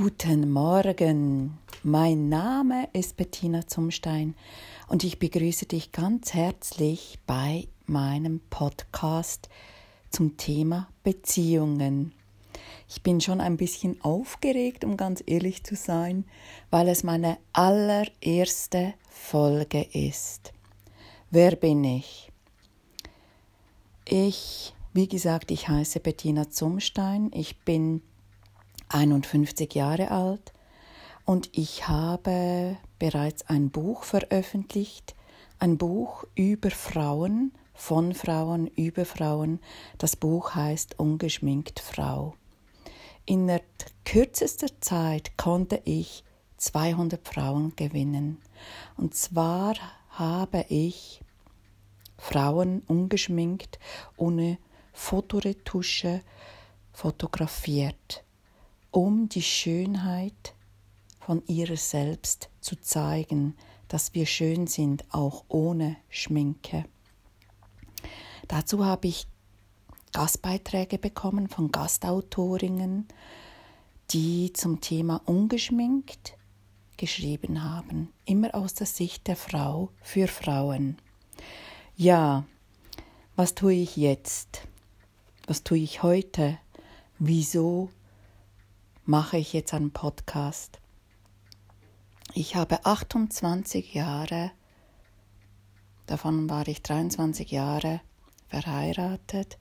Guten Morgen, mein Name ist Bettina Zumstein und ich begrüße dich ganz herzlich bei meinem Podcast zum Thema Beziehungen. Ich bin schon ein bisschen aufgeregt, um ganz ehrlich zu sein, weil es meine allererste Folge ist. Wer bin ich? Ich, wie gesagt, ich heiße Bettina Zumstein. Ich bin 51 Jahre alt und ich habe bereits ein Buch veröffentlicht, ein Buch über Frauen, von Frauen, über Frauen. Das Buch heißt Ungeschminkt Frau. In der kürzester Zeit konnte ich 200 Frauen gewinnen. Und zwar habe ich Frauen ungeschminkt, ohne Fotoretusche fotografiert um die Schönheit von ihrer selbst zu zeigen, dass wir schön sind, auch ohne Schminke. Dazu habe ich Gastbeiträge bekommen von Gastautorinnen, die zum Thema ungeschminkt geschrieben haben, immer aus der Sicht der Frau für Frauen. Ja, was tue ich jetzt? Was tue ich heute? Wieso mache ich jetzt einen Podcast. Ich habe 28 Jahre, davon war ich 23 Jahre verheiratet,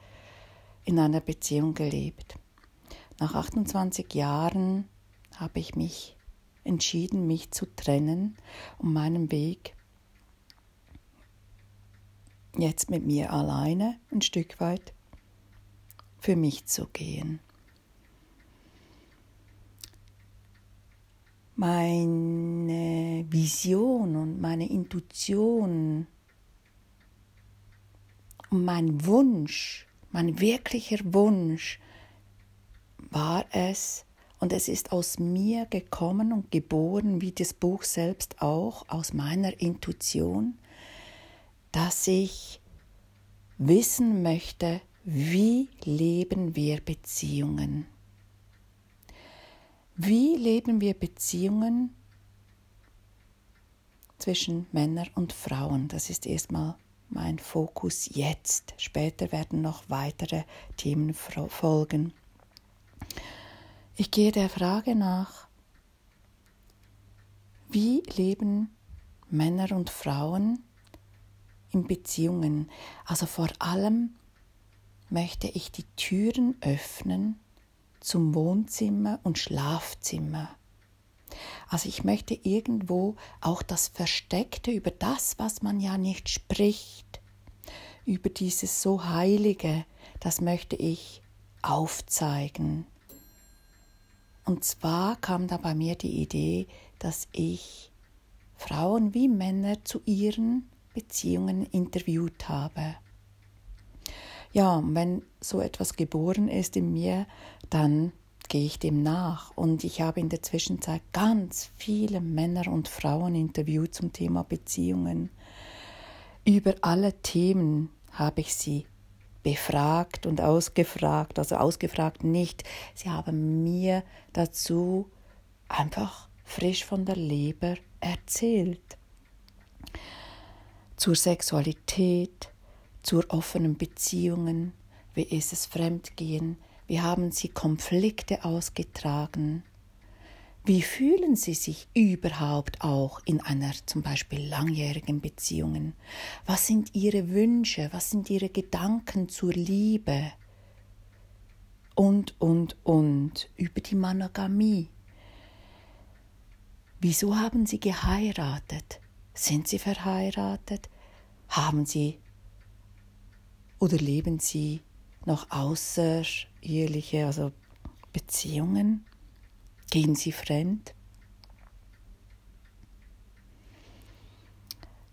in einer Beziehung gelebt. Nach 28 Jahren habe ich mich entschieden, mich zu trennen, um meinen Weg jetzt mit mir alleine ein Stück weit für mich zu gehen. Meine Vision und meine Intuition und mein Wunsch, mein wirklicher Wunsch war es, und es ist aus mir gekommen und geboren, wie das Buch selbst auch, aus meiner Intuition, dass ich wissen möchte, wie leben wir Beziehungen. Wie leben wir Beziehungen zwischen Männern und Frauen? Das ist erstmal mein Fokus jetzt. Später werden noch weitere Themen folgen. Ich gehe der Frage nach, wie leben Männer und Frauen in Beziehungen? Also vor allem möchte ich die Türen öffnen zum Wohnzimmer und Schlafzimmer. Also ich möchte irgendwo auch das Versteckte über das, was man ja nicht spricht, über dieses so Heilige, das möchte ich aufzeigen. Und zwar kam da bei mir die Idee, dass ich Frauen wie Männer zu ihren Beziehungen interviewt habe. Ja, wenn so etwas geboren ist in mir, dann gehe ich dem nach. Und ich habe in der Zwischenzeit ganz viele Männer und Frauen interviewt zum Thema Beziehungen. Über alle Themen habe ich sie befragt und ausgefragt, also ausgefragt nicht. Sie haben mir dazu einfach frisch von der Leber erzählt. Zur Sexualität, zur offenen Beziehungen, wie ist es Fremdgehen, wie haben sie Konflikte ausgetragen, wie fühlen sie sich überhaupt auch in einer zum Beispiel langjährigen Beziehung? Was sind ihre Wünsche? Was sind ihre Gedanken zur Liebe? Und, und, und über die Monogamie. Wieso haben sie geheiratet? Sind sie verheiratet? Haben sie oder leben Sie noch außereheliche, also Beziehungen? Gehen Sie fremd?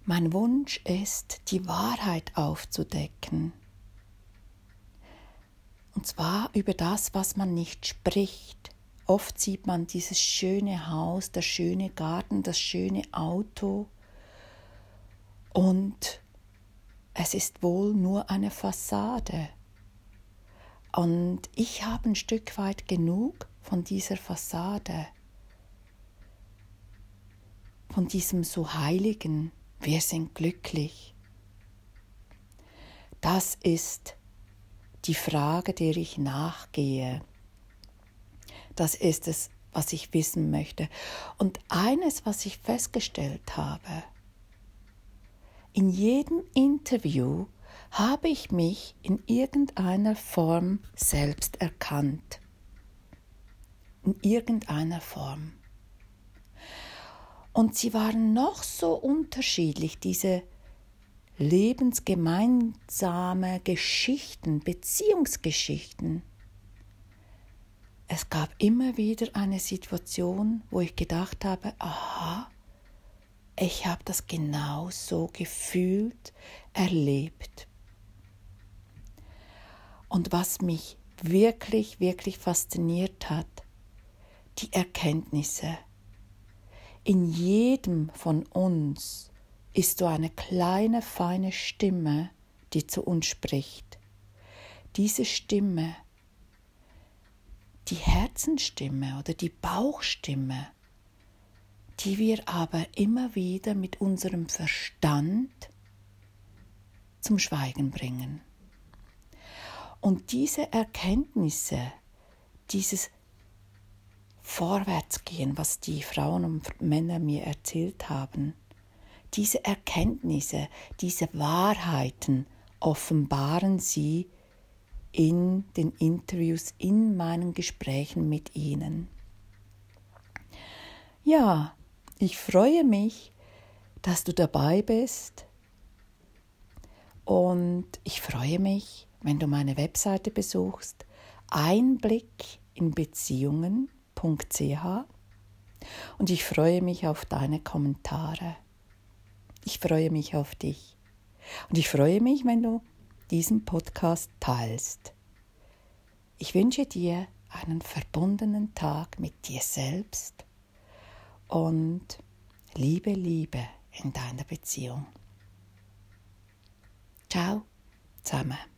Mein Wunsch ist, die Wahrheit aufzudecken. Und zwar über das, was man nicht spricht. Oft sieht man dieses schöne Haus, das schöne Garten, das schöne Auto und es ist wohl nur eine Fassade. Und ich habe ein Stück weit genug von dieser Fassade. von diesem so heiligen, wir sind glücklich. Das ist die Frage, der ich nachgehe. Das ist es, was ich wissen möchte. Und eines, was ich festgestellt habe, in jedem Interview habe ich mich in irgendeiner Form selbst erkannt. In irgendeiner Form. Und sie waren noch so unterschiedlich, diese lebensgemeinsame Geschichten, Beziehungsgeschichten. Es gab immer wieder eine Situation, wo ich gedacht habe, aha, ich habe das genau so gefühlt, erlebt. Und was mich wirklich, wirklich fasziniert hat, die Erkenntnisse. In jedem von uns ist so eine kleine, feine Stimme, die zu uns spricht. Diese Stimme, die Herzenstimme oder die Bauchstimme, die wir aber immer wieder mit unserem Verstand zum Schweigen bringen. Und diese Erkenntnisse, dieses Vorwärtsgehen, was die Frauen und Männer mir erzählt haben, diese Erkenntnisse, diese Wahrheiten offenbaren sie in den Interviews, in meinen Gesprächen mit ihnen. Ja, ich freue mich, dass du dabei bist und ich freue mich, wenn du meine Webseite besuchst, Einblick in Beziehungen.ch und ich freue mich auf deine Kommentare. Ich freue mich auf dich. Und ich freue mich, wenn du diesen Podcast teilst. Ich wünsche dir einen verbundenen Tag mit dir selbst und Liebe, Liebe in deiner Beziehung. Ciao zusammen.